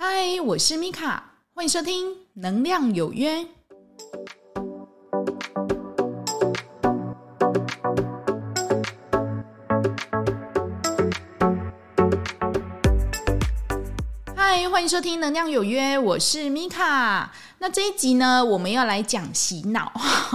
嗨，我是米卡，欢迎收听《能量有约》。嗨，欢迎收听《能量有约》，我是米卡。那这一集呢，我们要来讲洗脑。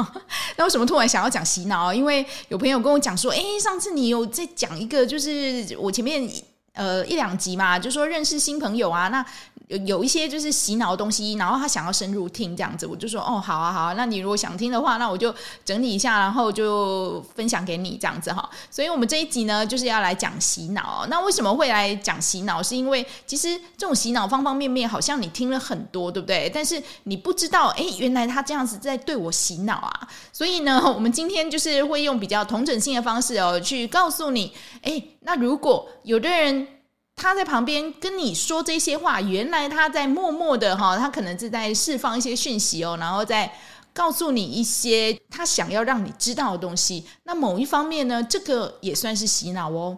那为什么突然想要讲洗脑？因为有朋友跟我讲说，诶，上次你有在讲一个，就是我前面呃一两集嘛，就说认识新朋友啊，那。有有一些就是洗脑的东西，然后他想要深入听这样子，我就说哦，好啊，好啊，那你如果想听的话，那我就整理一下，然后就分享给你这样子哈。所以，我们这一集呢，就是要来讲洗脑。那为什么会来讲洗脑？是因为其实这种洗脑方方面面，好像你听了很多，对不对？但是你不知道，哎，原来他这样子在对我洗脑啊。所以呢，我们今天就是会用比较同整性的方式哦，去告诉你，哎，那如果有的人。他在旁边跟你说这些话，原来他在默默的哈，他可能是在释放一些讯息哦，然后再告诉你一些他想要让你知道的东西。那某一方面呢，这个也算是洗脑哦。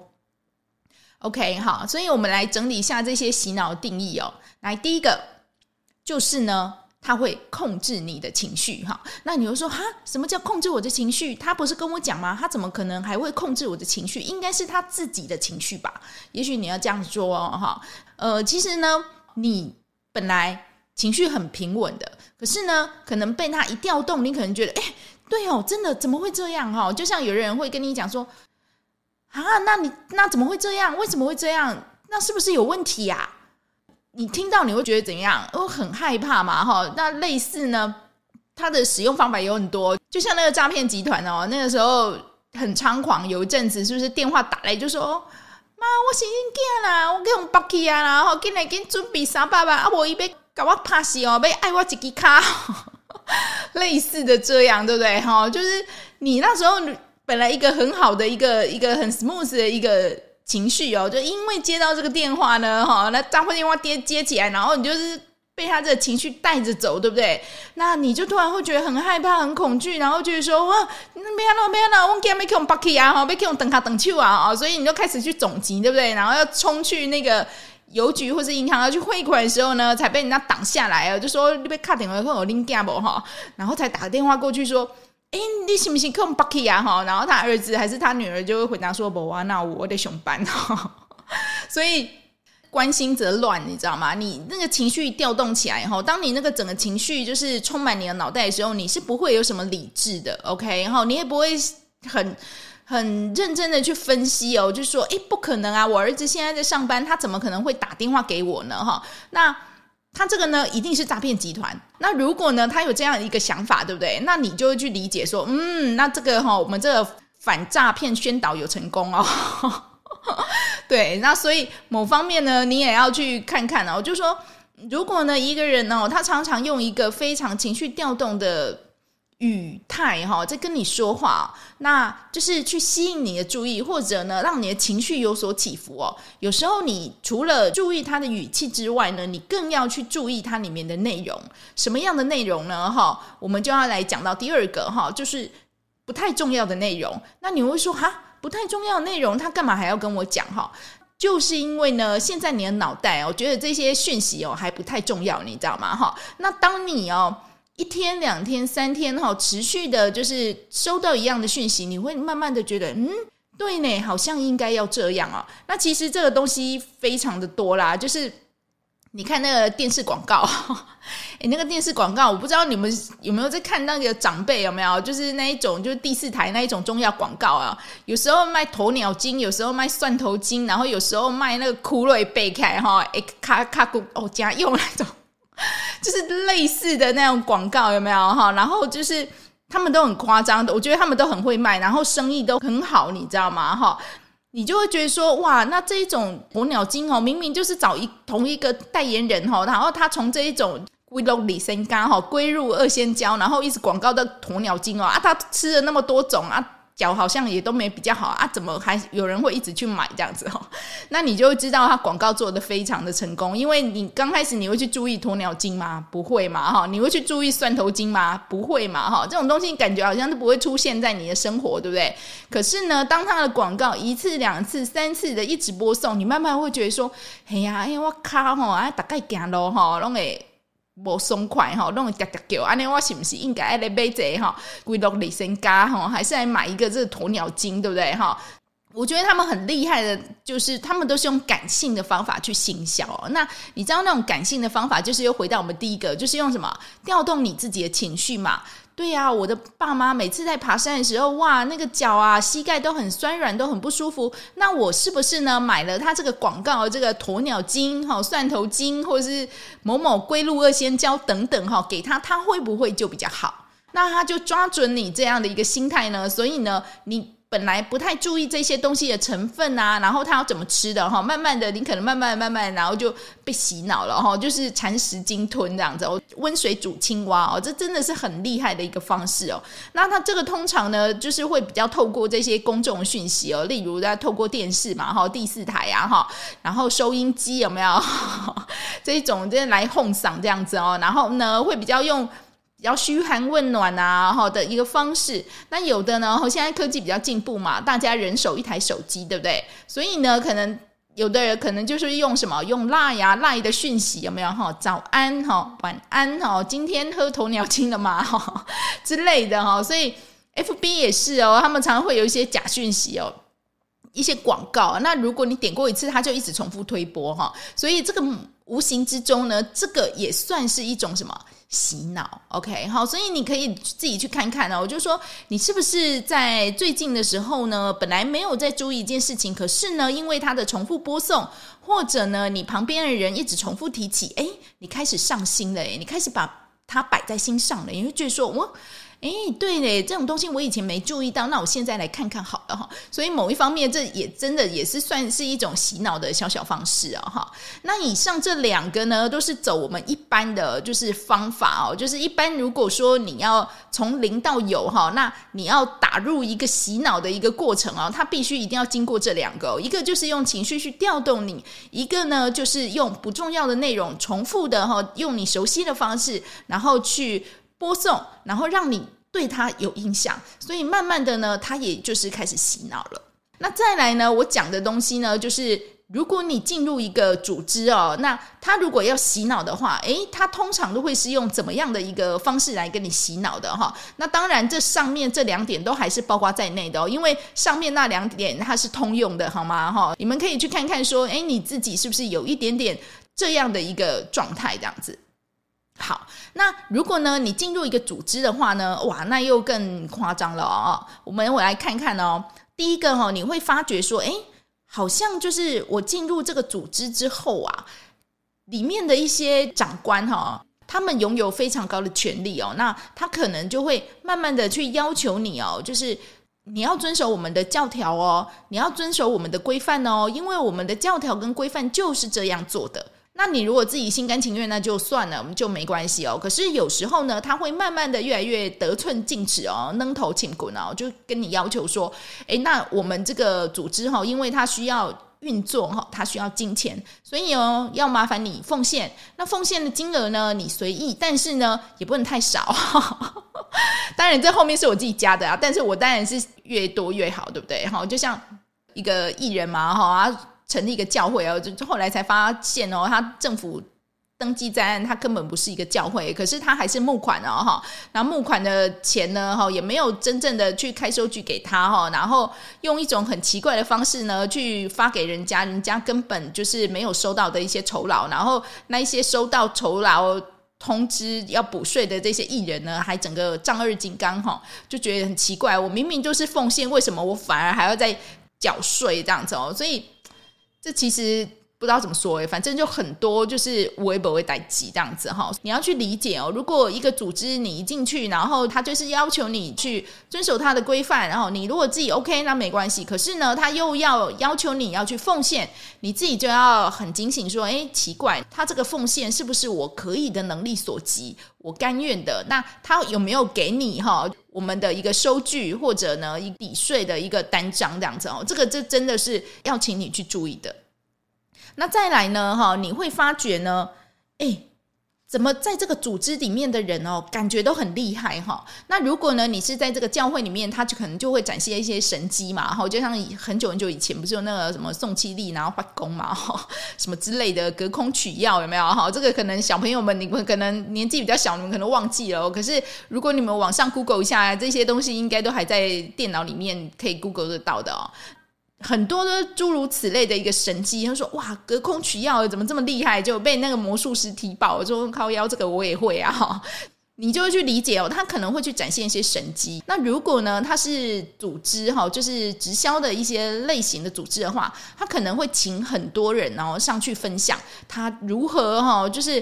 OK，好，所以我们来整理一下这些洗脑定义哦。来，第一个就是呢。他会控制你的情绪，哈，那你就说哈，什么叫控制我的情绪？他不是跟我讲吗？他怎么可能还会控制我的情绪？应该是他自己的情绪吧？也许你要这样说哦，哈，呃，其实呢，你本来情绪很平稳的，可是呢，可能被他一调动，你可能觉得，哎，对哦，真的怎么会这样？哈，就像有人会跟你讲说，啊，那你那怎么会这样？为什么会这样？那是不是有问题呀？你听到你会觉得怎样？我很害怕嘛，哈。那类似呢，它的使用方法有很多，就像那个诈骗集团哦，那个时候很猖狂，有一阵子是不是电话打来就说，妈，我生囝啦，我给用北去啊，然后进来给准备三百万啊，我一边搞我拍死哦，要爱我一支卡，类似的这样，对不对？哈，就是你那时候本来一个很好的一个一个很 smooth 的一个。情绪哦，就因为接到这个电话呢，哈，那诈骗电话接接起来，然后你就是被他这个情绪带着走，对不对？那你就突然会觉得很害怕、很恐惧，然后就是说哇，没有了，没有了，我今天没用 bucky 啊，哈，没用等卡等去啊，啊，所以你就开始去总集，对不对？然后要冲去那个邮局或是银行要去汇款的时候呢，才被人家挡下来啊，就说你被卡点了会有 link 不哈，然后才打个电话过去说。哎，你信不信？看 Bucky 啊哈，然后他儿子还是他女儿就会回答说：“不啊，那我得上班哈。”所以关心则乱，你知道吗？你那个情绪调动起来后，当你那个整个情绪就是充满你的脑袋的时候，你是不会有什么理智的，OK？然后你也不会很很认真的去分析哦，就是说，哎，不可能啊！我儿子现在在上班，他怎么可能会打电话给我呢？哈，那。他这个呢，一定是诈骗集团。那如果呢，他有这样一个想法，对不对？那你就会去理解说，嗯，那这个哈、我们这个反诈骗宣导有成功哦。对，那所以某方面呢，你也要去看看哦。就是说，如果呢，一个人哦，他常常用一个非常情绪调动的。语态哈，在跟你说话，那就是去吸引你的注意，或者呢，让你的情绪有所起伏哦。有时候，你除了注意他的语气之外呢，你更要去注意它里面的内容。什么样的内容呢？哈，我们就要来讲到第二个哈，就是不太重要的内容。那你会说哈，不太重要的内容，他干嘛还要跟我讲哈？就是因为呢，现在你的脑袋哦，觉得这些讯息哦还不太重要，你知道吗？哈，那当你哦。一天、两天、三天，哈，持续的，就是收到一样的讯息，你会慢慢的觉得，嗯，对呢，好像应该要这样啊。那其实这个东西非常的多啦，就是你看那个电视广告，诶，那个电视广告，我不知道你们有没有在看那个长辈有没有，就是那一种，就是第四台那一种中药广告啊，有时候卖鸵鸟精，有时候卖蒜头精，然后有时候卖那个枯瑞贝开哈，诶，卡卡古哦加用那种。就是类似的那种广告有没有哈？然后就是他们都很夸张的，我觉得他们都很会卖，然后生意都很好，你知道吗？哈，你就会觉得说哇，那这一种鸵鸟精哦，明明就是找一同一个代言人哈，然后他从这一种龟鹿李参加哈，龟入二仙胶，然后一直广告的鸵鸟精哦啊，他吃了那么多种啊，脚好像也都没比较好啊，怎么还有人会一直去买这样子哦？那你就会知道他广告做得非常的成功，因为你刚开始你会去注意鸵鸟精吗？不会嘛哈？你会去注意蒜头精吗？不会嘛哈？这种东西感觉好像都不会出现在你的生活，对不对？可是呢，当他的广告一次、两次、三次的一直播送，你慢慢会觉得说，哎呀，哎呀，我卡吼啊，大概行路吼，拢会。无松快吼，弄个嗲嗲叫，安尼我是不是应该来买这哈？归落里身家哈，还是来买一个这个鸵鸟精，对不对吼？我觉得他们很厉害的，就是他们都是用感性的方法去行销。那你知道那种感性的方法，就是又回到我们第一个，就是用什么调动你自己的情绪嘛。对呀、我的爸妈每次在爬山的时候，哇，那个脚啊、膝盖都很酸软，都很不舒服。那我是不是呢买了他这个广告，这个鸵鸟精、哈蒜头精，或者是某某龟鹿二仙胶等等哈，给他，他会不会就比较好？那他就抓准你这样的一个心态呢，所以呢，你。本来不太注意这些东西的成分啊，然后他要怎么吃的哈，慢慢的你可能慢慢慢慢，然后就被洗脑了哈，就是蚕食鲸吞这样子哦，温水煮青蛙哦，这真的是很厉害的一个方式哦。那他这个通常呢，就是会比较透过这些公众讯息哦，例如在透过电视嘛哈，第四台啊哈，然后收音机有没有 这一种这来哄嗓这样子哦，然后呢会比较用。比较嘘寒问暖啊，哈的一个方式。那有的呢，现在科技比较进步嘛，大家人手一台手机，对不对？所以呢，可能有的人可能就是用什么用 LINE 呀，LINE 的讯息有没有哈？早安哈，晚安哈，今天喝鸵鸟精了吗？哈 之类的哈。所以 FB 也是哦，他们常常会有一些假讯息哦，一些广告。那如果你点过一次，它就一直重复推播哈。所以这个无形之中呢，这个也算是一种什么？洗脑，OK，好，所以你可以自己去看看哦。我就说，你是不是在最近的时候呢，本来没有在注意一件事情，可是呢，因为它的重复播送，或者呢，你旁边的人一直重复提起，哎，你开始上心了，诶，你开始把它摆在心上了，你会觉得说，我。哎，对嘞，这种东西我以前没注意到，那我现在来看看好了哈。所以某一方面，这也真的也是算是一种洗脑的小小方式哦哈。那以上这两个呢，都是走我们一般的就是方法哦，就是一般如果说你要从零到有哈，那你要打入一个洗脑的一个过程哦，它必须一定要经过这两个，一个就是用情绪去调动你，一个呢就是用不重要的内容重复的哈，用你熟悉的方式，然后去播送，然后让你。对他有影响，所以慢慢的呢，他也就是开始洗脑了。那再来呢，我讲的东西呢，就是如果你进入一个组织哦，那他如果要洗脑的话，诶，他通常都会是用怎么样的一个方式来跟你洗脑的哈？那当然，这上面这两点都还是包括在内的哦，因为上面那两点它是通用的，好吗？哈，你们可以去看看说，诶，你自己是不是有一点点这样的一个状态，这样子。好，那如果呢，你进入一个组织的话呢，哇，那又更夸张了哦。我们我来看看哦。第一个哈，你会发觉说，诶，好像就是我进入这个组织之后啊，里面的一些长官哈，他们拥有非常高的权力哦。那他可能就会慢慢的去要求你哦，就是你要遵守我们的教条哦，你要遵守我们的规范哦，因为我们的教条跟规范就是这样做的。那你如果自己心甘情愿，那就算了，我们就没关系哦。可是有时候呢，他会慢慢的越来越得寸进尺哦，扔头请滚哦，就跟你要求说，诶，那我们这个组织哈，因为它需要运作哈，它需要金钱，所以哦，要麻烦你奉献。那奉献的金额呢，你随意，但是呢，也不能太少。当然，这后面是我自己加的啊，但是我当然是越多越好，对不对？哈，就像一个艺人嘛，哈啊。成立一个教会哦，就后来才发现哦，他政府登记在案，他根本不是一个教会，可是他还是募款哦哈，那募款的钱呢哈，也没有真正的去开收据给他哈，然后用一种很奇怪的方式呢去发给人家，人家根本就是没有收到的一些酬劳，然后那一些收到酬劳通知要补税的这些艺人呢，还整个丈二金刚哈，就觉得很奇怪，我明明就是奉献，为什么我反而还要再缴税这样子哦？所以。这其实不知道怎么说诶，反正就很多，就是微博会待机这样子哈。你要去理解哦，如果一个组织你一进去，然后他就是要求你去遵守他的规范，然后你如果自己 OK，那没关系。可是呢，他又要要求你要去奉献，你自己就要很警醒，说，诶，奇怪，他这个奉献是不是我可以的能力所及，我甘愿的？那他有没有给你哈我们的一个收据或者呢一抵税的一个单张这样子哦？这个这真的是要请你去注意的。那再来呢？哈，你会发觉呢，诶，怎么在这个组织里面的人哦，感觉都很厉害哈。那如果呢，你是在这个教会里面，他就可能就会展现一些神迹嘛，哈，就像很久很久以前不是有那个什么宋七力然后发功嘛，哈，什么之类的隔空取药有没有？哈，这个可能小朋友们你们可能年纪比较小，你们可能忘记了。可是如果你们网上 Google 一下，这些东西应该都还在电脑里面可以 Google 得到的哦。很多的诸如此类的一个神迹，他说：“哇，隔空取药怎么这么厉害？”就被那个魔术师提爆，说：“靠腰，这个我也会啊！” 你就会去理解哦，他可能会去展现一些神迹。那如果呢，他是组织哈，就是直销的一些类型的组织的话，他可能会请很多人然后上去分享他如何哈，就是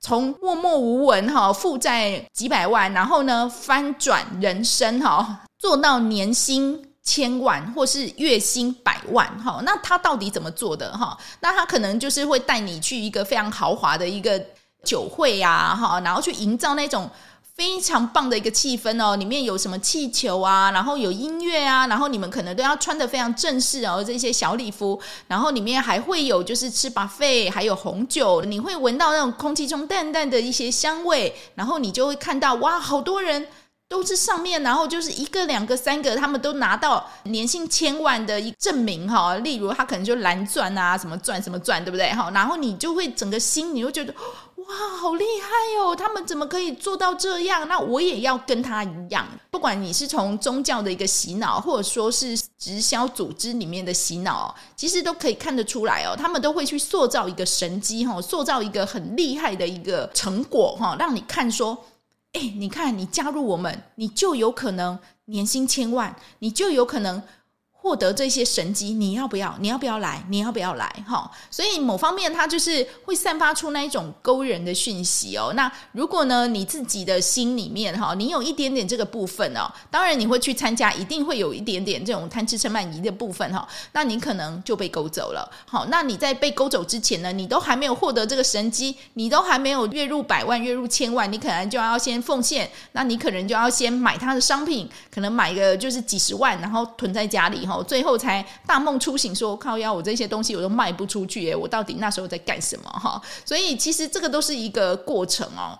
从默默无闻哈，负债几百万，然后呢翻转人生哈，做到年薪。千万或是月薪百万，哈，那他到底怎么做的哈？那他可能就是会带你去一个非常豪华的一个酒会呀，哈，然后去营造那种非常棒的一个气氛哦。里面有什么气球啊，然后有音乐啊，然后你们可能都要穿得非常正式哦，这些小礼服，然后里面还会有就是吃 buffet，还有红酒，你会闻到那种空气中淡淡的一些香味，然后你就会看到哇，好多人。都是上面，然后就是一个、两个、三个，他们都拿到年薪千万的一证明哈。例如他可能就蓝钻啊，什么钻什么钻，对不对哈？然后你就会整个心，你会觉得哇，好厉害哦！他们怎么可以做到这样？那我也要跟他一样。不管你是从宗教的一个洗脑，或者说是直销组织里面的洗脑，其实都可以看得出来哦。他们都会去塑造一个神迹哈，塑造一个很厉害的一个成果哈，让你看说。哎，你看，你加入我们，你就有可能年薪千万，你就有可能。获得这些神机，你要不要？你要不要来？你要不要来？哈，所以某方面，它就是会散发出那一种勾人的讯息哦。那如果呢，你自己的心里面哈，你有一点点这个部分哦，当然你会去参加，一定会有一点点这种贪吃嗔慢疑的部分哈。那你可能就被勾走了。好，那你在被勾走之前呢，你都还没有获得这个神机，你都还没有月入百万、月入千万，你可能就要先奉献，那你可能就要先买他的商品，可能买个就是几十万，然后囤在家里哈。最后才大梦初醒说，靠腰，我这些东西我都卖不出去耶，我到底那时候在干什么哈？所以其实这个都是一个过程哦。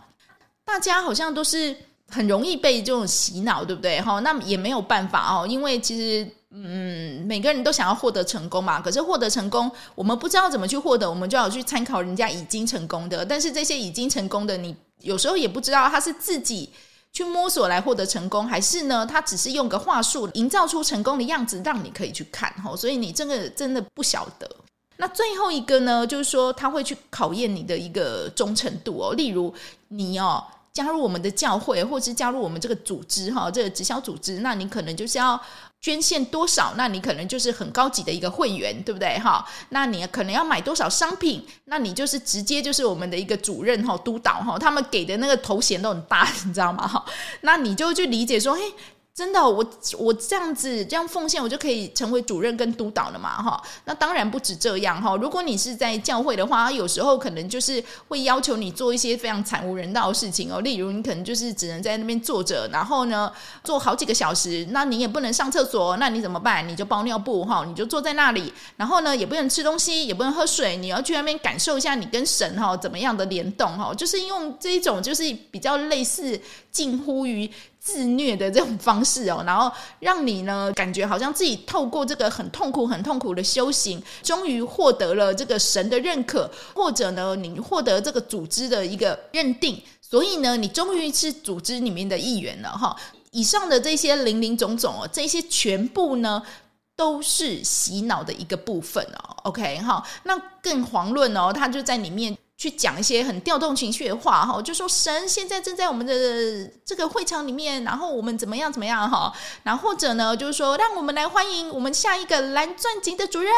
大家好像都是很容易被这种洗脑，对不对哈？那也没有办法哦，因为其实嗯，每个人都想要获得成功嘛。可是获得成功，我们不知道怎么去获得，我们就要去参考人家已经成功的。但是这些已经成功的，你有时候也不知道他是自己。去摸索来获得成功，还是呢？他只是用个话术营造出成功的样子，让你可以去看哈。所以你这个真的不晓得。那最后一个呢，就是说他会去考验你的一个忠诚度哦。例如你哦加入我们的教会，或是加入我们这个组织哈，这个直销组织，那你可能就是要。捐献多少，那你可能就是很高级的一个会员，对不对？哈，那你可能要买多少商品，那你就是直接就是我们的一个主任哈、督导哈，他们给的那个头衔都很大，你知道吗？哈，那你就去理解说，嘿。真的，我我这样子这样奉献，我就可以成为主任跟督导了嘛？哈，那当然不止这样哈。如果你是在教会的话，有时候可能就是会要求你做一些非常惨无人道的事情哦。例如，你可能就是只能在那边坐着，然后呢，坐好几个小时，那你也不能上厕所，那你怎么办？你就包尿布哈，你就坐在那里，然后呢，也不能吃东西，也不能喝水，你要去那边感受一下你跟神哈怎么样的联动哈，就是用这一种就是比较类似近乎于。自虐的这种方式哦，然后让你呢感觉好像自己透过这个很痛苦、很痛苦的修行，终于获得了这个神的认可，或者呢你获得这个组织的一个认定，所以呢你终于是组织里面的一员了哈。以上的这些林林总总哦，这些全部呢都是洗脑的一个部分哦。OK 哈，那更遑论哦，他就在里面。去讲一些很调动情绪的话哈，就说神现在正在我们的这个会场里面，然后我们怎么样怎么样哈，然后或者呢就是说让我们来欢迎我们下一个蓝钻级的主任，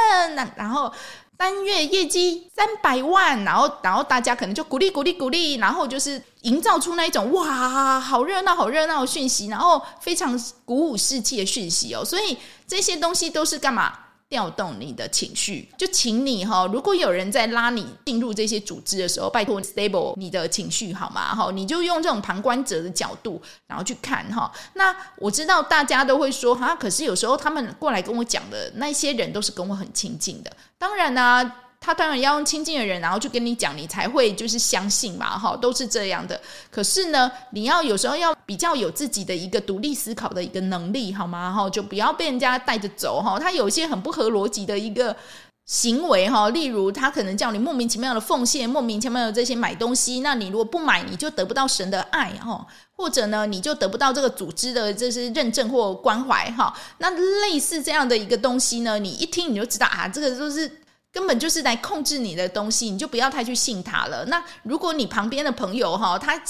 然后单月业绩三百万，然后然后大家可能就鼓励鼓励鼓励，然后就是营造出那一种哇，好热闹好热闹的讯息，然后非常鼓舞士气的讯息哦。所以这些东西都是干嘛？调动你的情绪，就请你哈，如果有人在拉你进入这些组织的时候，拜托 stable 你的情绪好吗？哈，你就用这种旁观者的角度，然后去看哈。那我知道大家都会说哈，可是有时候他们过来跟我讲的那些人都是跟我很亲近的，当然呢、他当然要用亲近的人，然后去跟你讲，你才会就是相信嘛，哈，都是这样的。可是呢，你要有时候要比较有自己的一个独立思考的一个能力，好吗？哈，就不要被人家带着走，哈。他有一些很不合逻辑的一个行为，哈，例如他可能叫你莫名其妙的奉献，莫名其妙的这些买东西，那你如果不买，你就得不到神的爱，哈，或者呢，你就得不到这个组织的这些认证或关怀，哈。那类似这样的一个东西呢，你一听你就知道啊，这个就是。根本就是来控制你的东西，你就不要太去信他了。那如果你旁边的朋友哈，他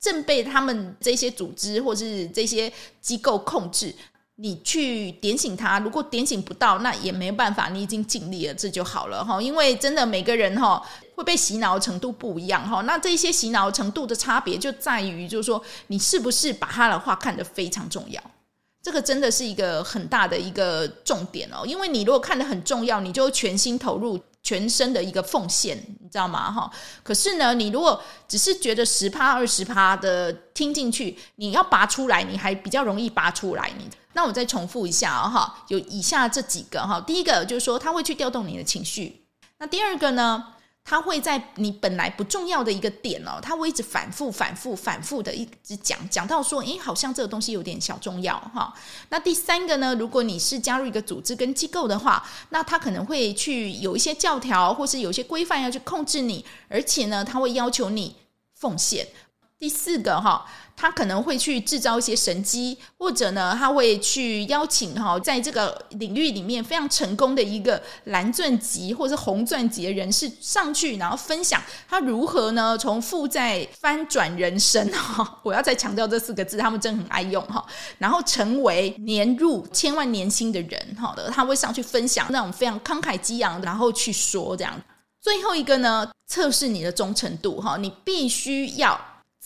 正被他们这些组织或是这些机构控制，你去点醒他，如果点醒不到，那也没办法，你已经尽力了，这就好了哈。因为真的每个人哈会被洗脑程度不一样哈，那这些洗脑程度的差别就在于，就是说你是不是把他的话看得非常重要。这个真的是一个很大的一个重点哦，因为你如果看得很重要，你就全心投入、全身的一个奉献，你知道吗？哈，可是呢，你如果只是觉得十趴、二十趴的听进去，你要拔出来，你还比较容易拔出来。你那我再重复一下哈，有以下这几个哈，第一个就是说，它会去调动你的情绪，那第二个呢？他会在你本来不重要的一个点哦，他会一直反复、反复、反复的一直讲，讲到说，诶，好像这个东西有点小重要哈。那第三个呢，如果你是加入一个组织跟机构的话，那他可能会去有一些教条，或是有一些规范要去控制你，而且呢，他会要求你奉献。第四个哈。他可能会去制造一些神机，或者呢，他会去邀请哈，在这个领域里面非常成功的一个蓝钻级或者是红钻级的人士上去，然后分享他如何呢从负债翻转人生哈。我要再强调这四个字，他们真的很爱用哈。然后成为年入千万年薪的人哈的，他会上去分享那种非常慷慨激昂，然后去说这样。最后一个呢，测试你的忠诚度哈，你必须要。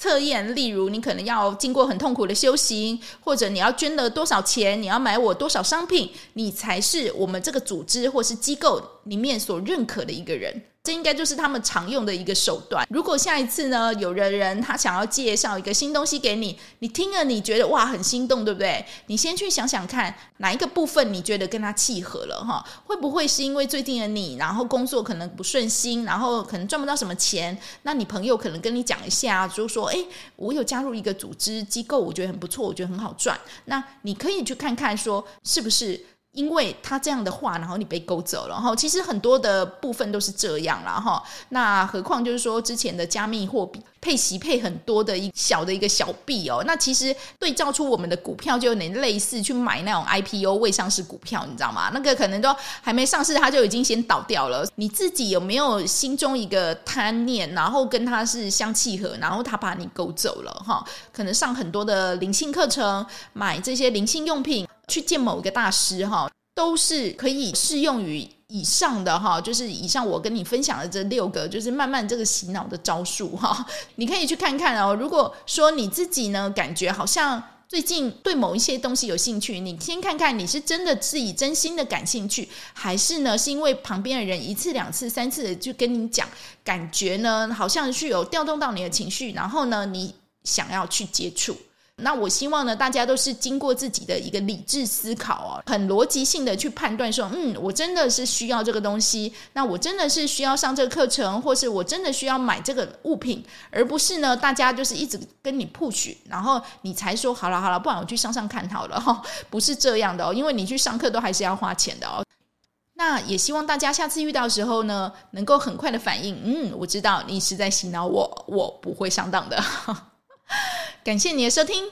测验，例如你可能要经过很痛苦的修行，或者你要捐了多少钱，你要买我多少商品，你才是我们这个组织或是机构里面所认可的一个人。这应该就是他们常用的一个手段。如果下一次呢，有的人他想要介绍一个新东西给你，你听了你觉得哇很心动，对不对？你先去想想看，哪一个部分你觉得跟他契合了哈？会不会是因为最近的你，然后工作可能不顺心，然后可能赚不到什么钱？那你朋友可能跟你讲一下，就说诶，我有加入一个组织机构，我觉得很不错，我觉得很好赚。那你可以去看看，说是不是？因为他这样的话，然后你被勾走了哈。其实很多的部分都是这样了哈。那何况就是说之前的加密货币配息配很多的一小的一个小币哦。那其实对照出我们的股票就有点类似去买那种 IPO 未上市股票，你知道吗？那个可能都还没上市，它就已经先倒掉了。你自己有没有心中一个贪念，然后跟它是相契合，然后它把你勾走了哈？可能上很多的灵性课程，买这些灵性用品。去见某一个大师哈，都是可以适用于以上的哈，就是以上我跟你分享的这六个，就是慢慢这个洗脑的招数哈，你可以去看看哦。如果说你自己呢，感觉好像最近对某一些东西有兴趣，你先看看你是真的自己真心的感兴趣，还是呢是因为旁边的人一次两次三次的就跟你讲，感觉呢好像是有调动到你的情绪，然后呢你想要去接触。那我希望呢，大家都是经过自己的一个理智思考哦，很逻辑性的去判断说，嗯，我真的是需要这个东西，那我真的是需要上这个课程，或是我真的需要买这个物品，而不是呢，大家就是一直跟你 push，然后你才说好了好了，不然我去上上看好了哈，不是这样的哦，因为你去上课都还是要花钱的哦。那也希望大家下次遇到时候呢，能够很快的反应，嗯，我知道你是在洗脑我，我不会上当的。感谢你的收听。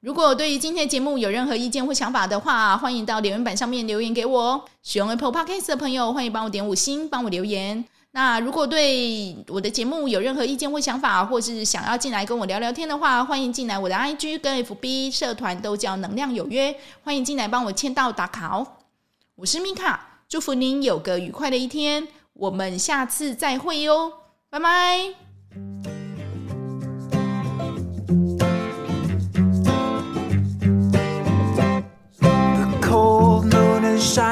如果对于今天的节目有任何意见或想法的话，欢迎到留言板上面留言给我。使用 Apple Podcast 的朋友，欢迎帮我点五星，帮我留言。那如果对我的节目有任何意见或想法，或是想要进来跟我聊聊天的话，欢迎进来我的 IG 跟 FB 社团都叫能量有约，欢迎进来帮我签到打卡哦。我是米卡，祝福您有个愉快的一天。我们下次再会哟，拜拜。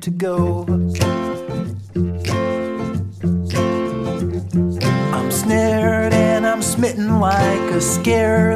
to go. I'm snared and I'm smitten like a scared